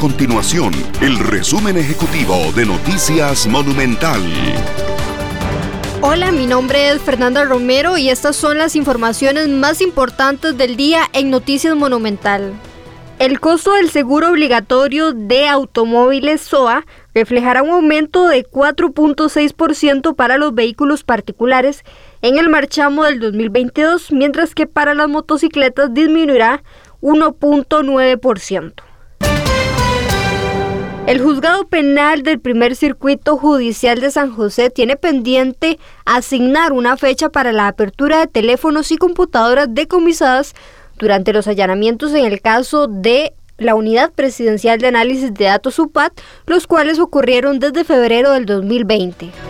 continuación el resumen ejecutivo de Noticias Monumental. Hola, mi nombre es Fernanda Romero y estas son las informaciones más importantes del día en Noticias Monumental. El costo del seguro obligatorio de automóviles SOA reflejará un aumento de 4.6% para los vehículos particulares en el marchamo del 2022, mientras que para las motocicletas disminuirá 1.9%. El juzgado penal del primer circuito judicial de San José tiene pendiente asignar una fecha para la apertura de teléfonos y computadoras decomisadas durante los allanamientos en el caso de la Unidad Presidencial de Análisis de Datos UPAT, los cuales ocurrieron desde febrero del 2020.